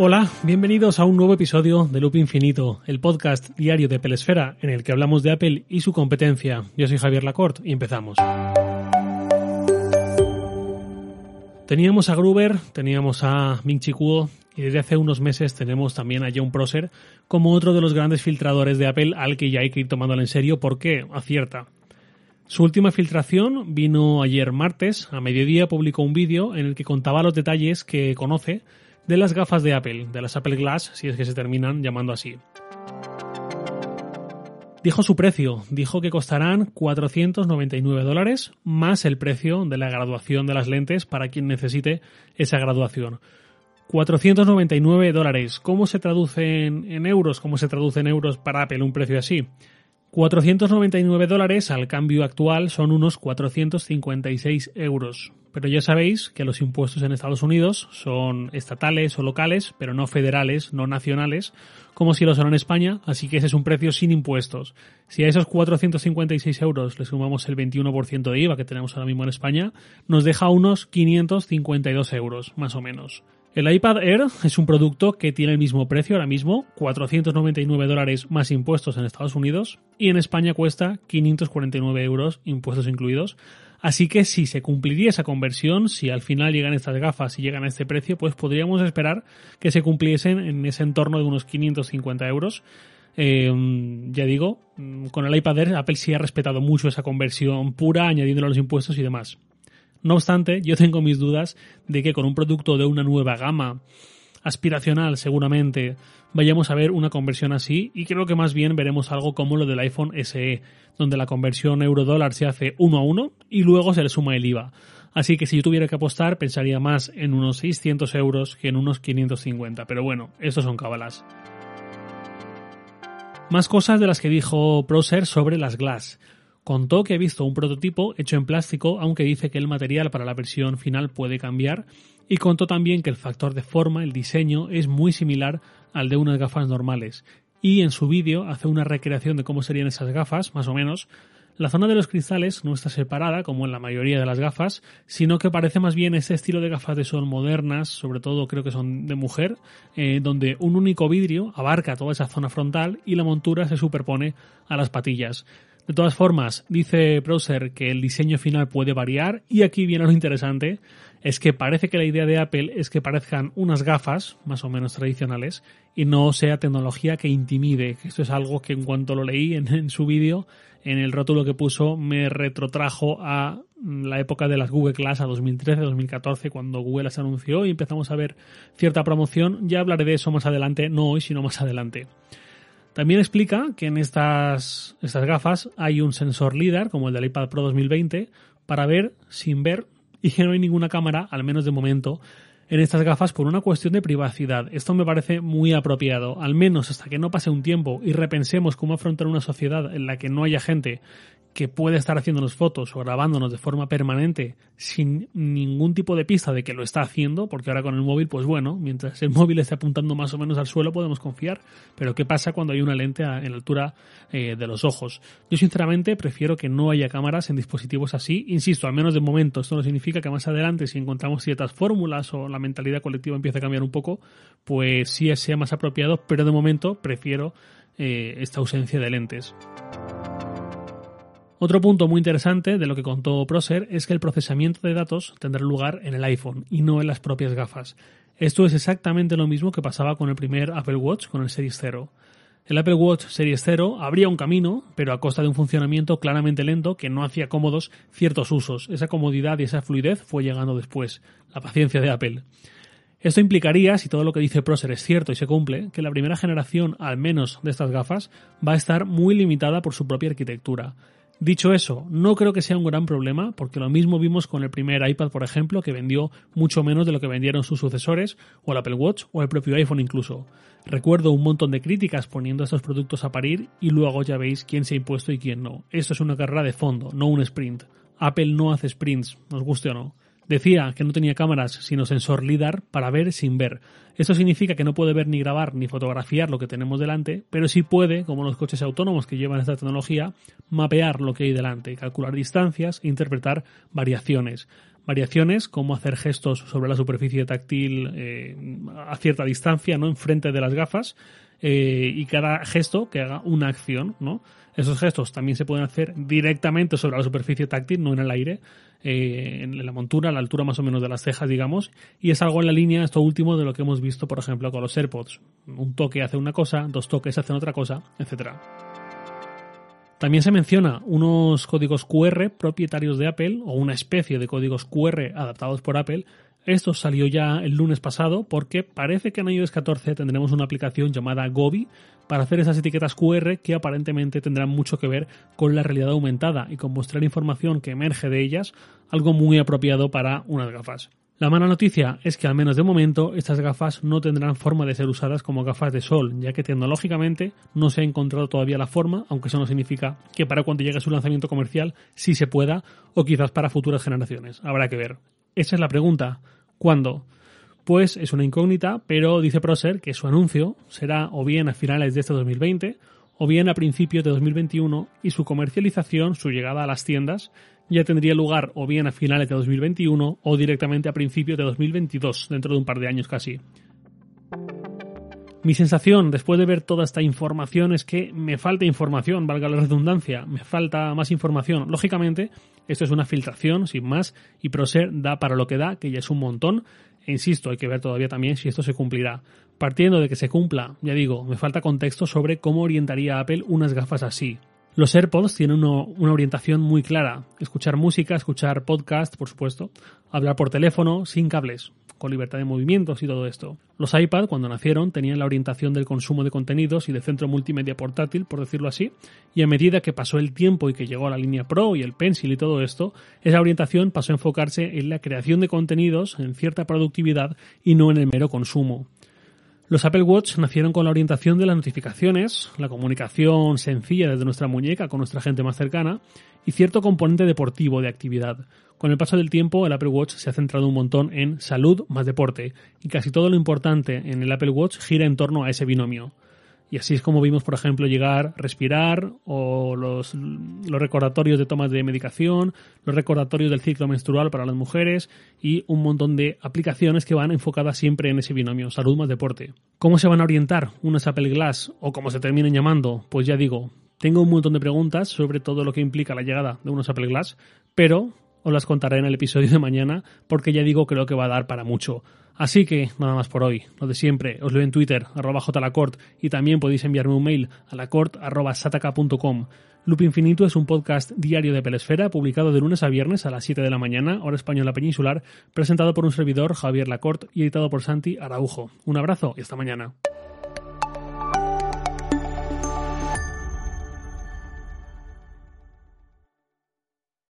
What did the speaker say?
Hola, bienvenidos a un nuevo episodio de Loop Infinito, el podcast diario de Pelesfera en el que hablamos de Apple y su competencia. Yo soy Javier Lacorte y empezamos. Teníamos a Gruber, teníamos a Ming Chi Kuo y desde hace unos meses tenemos también a John Prosser como otro de los grandes filtradores de Apple al que ya hay que ir tomándolo en serio porque acierta. Su última filtración vino ayer martes, a mediodía publicó un vídeo en el que contaba los detalles que conoce de las gafas de Apple, de las Apple Glass, si es que se terminan llamando así. Dijo su precio, dijo que costarán 499 dólares más el precio de la graduación de las lentes para quien necesite esa graduación. 499 dólares. ¿Cómo se traduce en, euros? ¿Cómo se traduce en euros para Apple un precio así? 499 dólares al cambio actual son unos 456 euros. Pero ya sabéis que los impuestos en Estados Unidos son estatales o locales, pero no federales, no nacionales, como si lo son en España, así que ese es un precio sin impuestos. Si a esos 456 euros le sumamos el 21% de IVA que tenemos ahora mismo en España, nos deja unos 552 euros, más o menos. El iPad Air es un producto que tiene el mismo precio ahora mismo, 499 dólares más impuestos en Estados Unidos, y en España cuesta 549 euros, impuestos incluidos. Así que si se cumpliría esa conversión, si al final llegan estas gafas y llegan a este precio, pues podríamos esperar que se cumpliesen en ese entorno de unos 550 euros. Eh, ya digo, con el iPad Air Apple sí ha respetado mucho esa conversión pura, añadiéndole los impuestos y demás. No obstante, yo tengo mis dudas de que con un producto de una nueva gama aspiracional seguramente vayamos a ver una conversión así y creo que más bien veremos algo como lo del iPhone SE, donde la conversión euro-dólar se hace uno a uno y luego se le suma el IVA. Así que si yo tuviera que apostar pensaría más en unos 600 euros que en unos 550, pero bueno, estos son cabalas. Más cosas de las que dijo Proser sobre las Glass. Contó que ha visto un prototipo hecho en plástico, aunque dice que el material para la versión final puede cambiar, y contó también que el factor de forma, el diseño, es muy similar al de unas gafas normales. Y en su vídeo hace una recreación de cómo serían esas gafas, más o menos. La zona de los cristales no está separada, como en la mayoría de las gafas, sino que parece más bien ese estilo de gafas de sol modernas, sobre todo creo que son de mujer, eh, donde un único vidrio abarca toda esa zona frontal y la montura se superpone a las patillas. De todas formas, dice Browser que el diseño final puede variar y aquí viene lo interesante, es que parece que la idea de Apple es que parezcan unas gafas más o menos tradicionales y no sea tecnología que intimide, esto es algo que en cuanto lo leí en, su vídeo, en el rótulo que puso, me retrotrajo a la época de las Google Class a 2013-2014, cuando Google las anunció y empezamos a ver cierta promoción. Ya hablaré de eso más adelante, no hoy, sino más adelante. También explica que en estas, estas gafas hay un sensor LIDAR, como el del iPad Pro 2020, para ver sin ver y que no hay ninguna cámara, al menos de momento, en estas gafas por una cuestión de privacidad. Esto me parece muy apropiado, al menos hasta que no pase un tiempo y repensemos cómo afrontar una sociedad en la que no haya gente que puede estar haciéndonos fotos o grabándonos de forma permanente sin ningún tipo de pista de que lo está haciendo, porque ahora con el móvil, pues bueno, mientras el móvil esté apuntando más o menos al suelo podemos confiar, pero ¿qué pasa cuando hay una lente en la altura eh, de los ojos? Yo sinceramente prefiero que no haya cámaras en dispositivos así, insisto, al menos de momento, esto no significa que más adelante si encontramos ciertas fórmulas o la mentalidad colectiva empiece a cambiar un poco, pues sí sea más apropiado, pero de momento prefiero eh, esta ausencia de lentes. Otro punto muy interesante de lo que contó Proser es que el procesamiento de datos tendrá lugar en el iPhone y no en las propias gafas. Esto es exactamente lo mismo que pasaba con el primer Apple Watch con el Series 0. El Apple Watch Series 0 abría un camino, pero a costa de un funcionamiento claramente lento que no hacía cómodos ciertos usos. Esa comodidad y esa fluidez fue llegando después. La paciencia de Apple. Esto implicaría, si todo lo que dice Proser es cierto y se cumple, que la primera generación, al menos de estas gafas, va a estar muy limitada por su propia arquitectura. Dicho eso, no creo que sea un gran problema, porque lo mismo vimos con el primer iPad, por ejemplo, que vendió mucho menos de lo que vendieron sus sucesores, o el Apple Watch, o el propio iPhone incluso. Recuerdo un montón de críticas poniendo estos productos a parir y luego ya veis quién se ha impuesto y quién no. Esto es una carrera de fondo, no un sprint. Apple no hace sprints, nos guste o no. Decía que no tenía cámaras sino sensor LIDAR para ver sin ver. Esto significa que no puede ver ni grabar ni fotografiar lo que tenemos delante, pero sí puede, como los coches autónomos que llevan esta tecnología, mapear lo que hay delante, calcular distancias e interpretar variaciones. Variaciones, como hacer gestos sobre la superficie táctil eh, a cierta distancia, ¿no? Enfrente de las gafas, eh, y cada gesto que haga una acción, ¿no? Esos gestos también se pueden hacer directamente sobre la superficie táctil, no en el aire, eh, en la montura, a la altura más o menos de las cejas, digamos, y es algo en la línea, esto último, de lo que hemos visto, por ejemplo, con los AirPods. Un toque hace una cosa, dos toques hacen otra cosa, etcétera. También se menciona unos códigos QR propietarios de Apple o una especie de códigos QR adaptados por Apple esto salió ya el lunes pasado porque parece que en iOS 14 tendremos una aplicación llamada Gobi para hacer esas etiquetas QR que aparentemente tendrán mucho que ver con la realidad aumentada y con mostrar información que emerge de ellas, algo muy apropiado para unas gafas. La mala noticia es que al menos de momento estas gafas no tendrán forma de ser usadas como gafas de sol, ya que tecnológicamente no se ha encontrado todavía la forma, aunque eso no significa que para cuando llegue su lanzamiento comercial sí se pueda, o quizás para futuras generaciones. Habrá que ver. Esa es la pregunta. ¿Cuándo? Pues es una incógnita, pero dice Proser que su anuncio será o bien a finales de este 2020 o bien a principios de 2021 y su comercialización, su llegada a las tiendas, ya tendría lugar o bien a finales de 2021 o directamente a principios de 2022, dentro de un par de años casi. Mi sensación después de ver toda esta información es que me falta información, valga la redundancia, me falta más información. Lógicamente, esto es una filtración, sin más, y Proser da para lo que da, que ya es un montón. E insisto, hay que ver todavía también si esto se cumplirá. Partiendo de que se cumpla, ya digo, me falta contexto sobre cómo orientaría Apple unas gafas así. Los AirPods tienen una orientación muy clara. Escuchar música, escuchar podcast, por supuesto, hablar por teléfono, sin cables con libertad de movimientos y todo esto. Los iPad, cuando nacieron, tenían la orientación del consumo de contenidos y de centro multimedia portátil, por decirlo así, y a medida que pasó el tiempo y que llegó a la línea Pro y el Pencil y todo esto, esa orientación pasó a enfocarse en la creación de contenidos, en cierta productividad y no en el mero consumo. Los Apple Watch nacieron con la orientación de las notificaciones, la comunicación sencilla desde nuestra muñeca con nuestra gente más cercana y cierto componente deportivo de actividad. Con el paso del tiempo, el Apple Watch se ha centrado un montón en salud más deporte y casi todo lo importante en el Apple Watch gira en torno a ese binomio. Y así es como vimos, por ejemplo, llegar respirar o los, los, recordatorios de tomas de medicación, los recordatorios del ciclo menstrual para las mujeres y un montón de aplicaciones que van enfocadas siempre en ese binomio, salud más deporte. ¿Cómo se van a orientar unas Apple Glass o como se terminen llamando? Pues ya digo, tengo un montón de preguntas sobre todo lo que implica la llegada de unos Apple Glass, pero os las contaré en el episodio de mañana porque ya digo creo que va a dar para mucho. Así que nada más por hoy. Lo de siempre, os leo en Twitter, arroba jlacort, y también podéis enviarme un mail a lacort arroba sataka.com. Loop Infinito es un podcast diario de Pelesfera, publicado de lunes a viernes a las 7 de la mañana, hora española peninsular, presentado por un servidor, Javier Lacort, y editado por Santi Araujo. Un abrazo y hasta mañana.